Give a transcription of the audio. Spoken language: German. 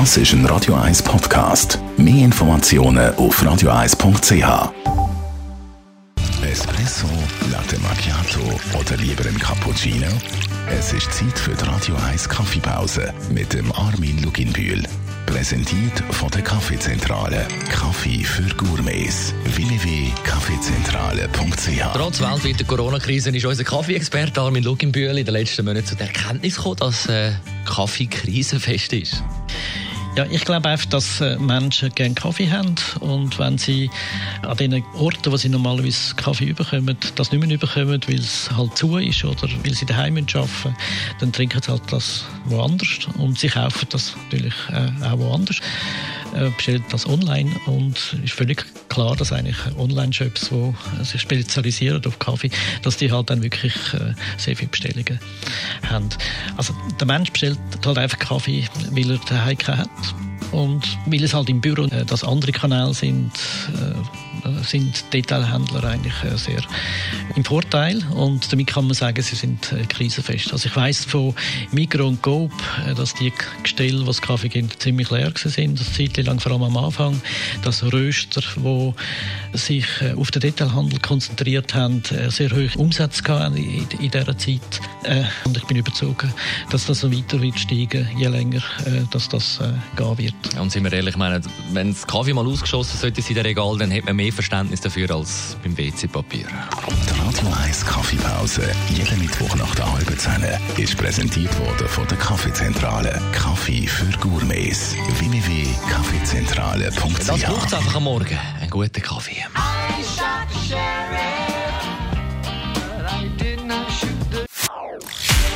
Das ist ein Radio 1 Podcast. Mehr Informationen auf radio1.ch. Espresso, Latte Macchiato oder lieber ein Cappuccino? Es ist Zeit für die Radio 1 Kaffeepause mit dem Armin Luginbühl. Präsentiert von der Kaffeezentrale. Kaffee für Gourmets. www.kaffeezentrale.ch Trotz weltweiter Corona-Krise ist unser Kaffee-Experte Armin Luginbühl in den letzten Monaten zu der Erkenntnis gekommen, dass äh, Kaffee krisenfest ist. Ja, ich glaube einfach, dass äh, Menschen gerne Kaffee haben und wenn sie an den Orten, wo sie normalerweise Kaffee überkommen, das nicht mehr überkommen, weil es halt zu ist oder weil sie daheim arbeiten müssen, dann trinken sie halt das woanders und sie kaufen das natürlich äh, auch woanders, äh, bestellen das online und ist völlig klar, dass eigentlich Online-Shops, die sich spezialisieren auf Kaffee, dass die halt dann wirklich äh, sehr viele Bestellungen haben. Also der Mensch bestellt halt einfach Kaffee, weil er daheim keinen hat und weil es halt im Büro äh, das andere Kanäle sind, äh, sind Detailhändler eigentlich äh, sehr im Vorteil und damit kann man sagen, sie sind äh, krisenfest. Also ich weiß von Migros und Coop, äh, dass die Gestelle, was Kaffee gibt, ziemlich leer sind, das Zeit lang vor allem am Anfang, dass Röster, wo sich äh, auf den Detailhandel konzentriert haben, äh, sehr hohe Umsätze hatten in, dieser Zeit äh, und ich bin überzeugt, dass das so weiter wird steigen, je länger äh, dass das äh, gehen wird. Und sind wir ehrlich, ich meine, wenn das Kaffee mal ausgeschossen sollte in der Regal, dann hat man mehr Verständnis dafür als beim WC-Papier. Die Radio 1 Kaffeepause, jeden Mittwoch nach der halben Zehn, ist präsentiert worden von der Kaffeezentrale. Kaffee für Gourmets. www.kaffeezentrale.ch Das braucht einfach am Morgen. Einen guten Kaffee.